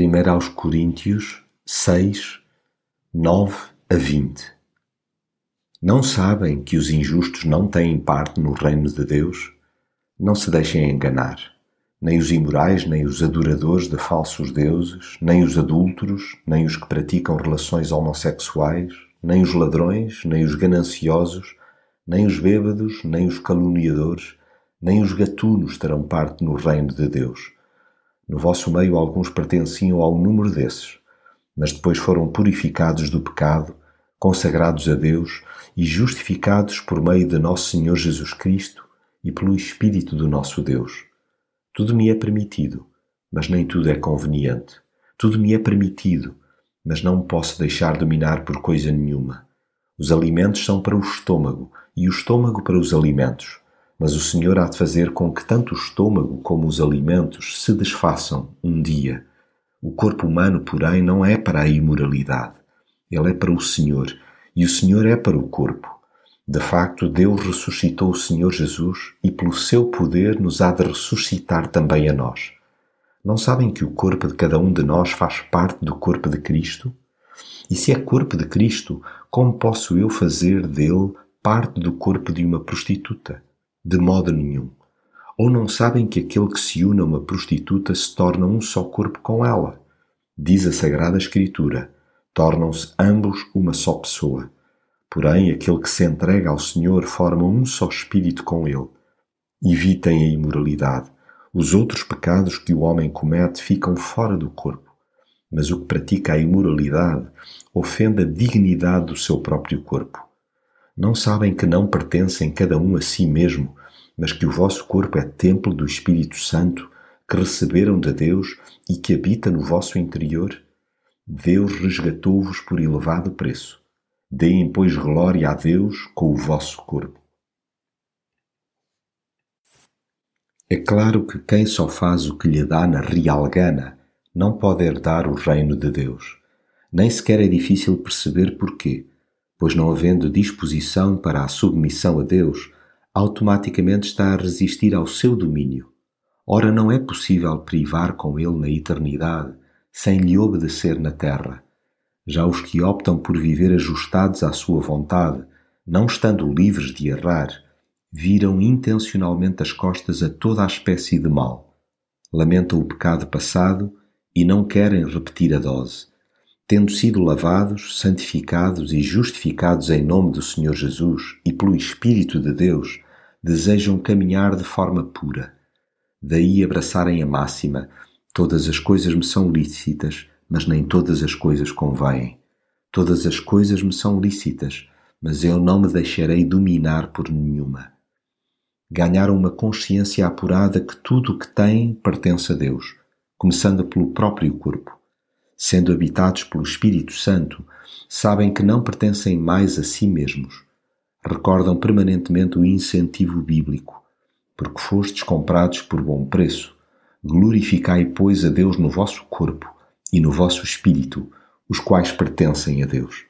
1 aos Coríntios 6, 9 a 20 Não sabem que os injustos não têm parte no reino de Deus? Não se deixem enganar. Nem os imorais, nem os adoradores de falsos deuses, nem os adúlteros, nem os que praticam relações homossexuais, nem os ladrões, nem os gananciosos, nem os bêbados, nem os caluniadores, nem os gatunos terão parte no reino de Deus. No vosso meio alguns pertenciam ao número desses, mas depois foram purificados do pecado, consagrados a Deus e justificados por meio de nosso Senhor Jesus Cristo e pelo Espírito do nosso Deus. Tudo me é permitido, mas nem tudo é conveniente. Tudo me é permitido, mas não posso deixar dominar por coisa nenhuma. Os alimentos são para o estômago e o estômago para os alimentos mas o Senhor há de fazer com que tanto o estômago como os alimentos se desfaçam um dia. O corpo humano, porém, não é para a imoralidade. Ele é para o Senhor, e o Senhor é para o corpo. De facto, Deus ressuscitou o Senhor Jesus e, pelo seu poder, nos há de ressuscitar também a nós. Não sabem que o corpo de cada um de nós faz parte do corpo de Cristo? E se é corpo de Cristo, como posso eu fazer dele parte do corpo de uma prostituta? De modo nenhum. Ou não sabem que aquele que se une a uma prostituta se torna um só corpo com ela? Diz a Sagrada Escritura: tornam-se ambos uma só pessoa. Porém, aquele que se entrega ao Senhor forma um só espírito com ele. Evitem a imoralidade. Os outros pecados que o homem comete ficam fora do corpo, mas o que pratica a imoralidade ofende a dignidade do seu próprio corpo. Não sabem que não pertencem cada um a si mesmo, mas que o vosso corpo é templo do Espírito Santo que receberam de Deus e que habita no vosso interior? Deus resgatou-vos por elevado preço. Deem, pois, glória a Deus com o vosso corpo. É claro que quem só faz o que lhe dá na real gana não pode herdar o reino de Deus. Nem sequer é difícil perceber porquê pois não havendo disposição para a submissão a Deus, automaticamente está a resistir ao seu domínio. Ora, não é possível privar com ele na eternidade, sem lhe obedecer na terra. Já os que optam por viver ajustados à sua vontade, não estando livres de errar, viram intencionalmente as costas a toda a espécie de mal. Lamentam o pecado passado e não querem repetir a dose tendo sido lavados, santificados e justificados em nome do Senhor Jesus e pelo Espírito de Deus, desejam caminhar de forma pura. Daí abraçarem a máxima: todas as coisas me são lícitas, mas nem todas as coisas convêm. Todas as coisas me são lícitas, mas eu não me deixarei dominar por nenhuma. Ganharam uma consciência apurada que tudo o que têm pertence a Deus, começando pelo próprio corpo sendo habitados pelo Espírito Santo, sabem que não pertencem mais a si mesmos. Recordam permanentemente o incentivo bíblico, porque fostes comprados por bom preço. Glorificai, pois, a Deus no vosso corpo e no vosso espírito, os quais pertencem a Deus.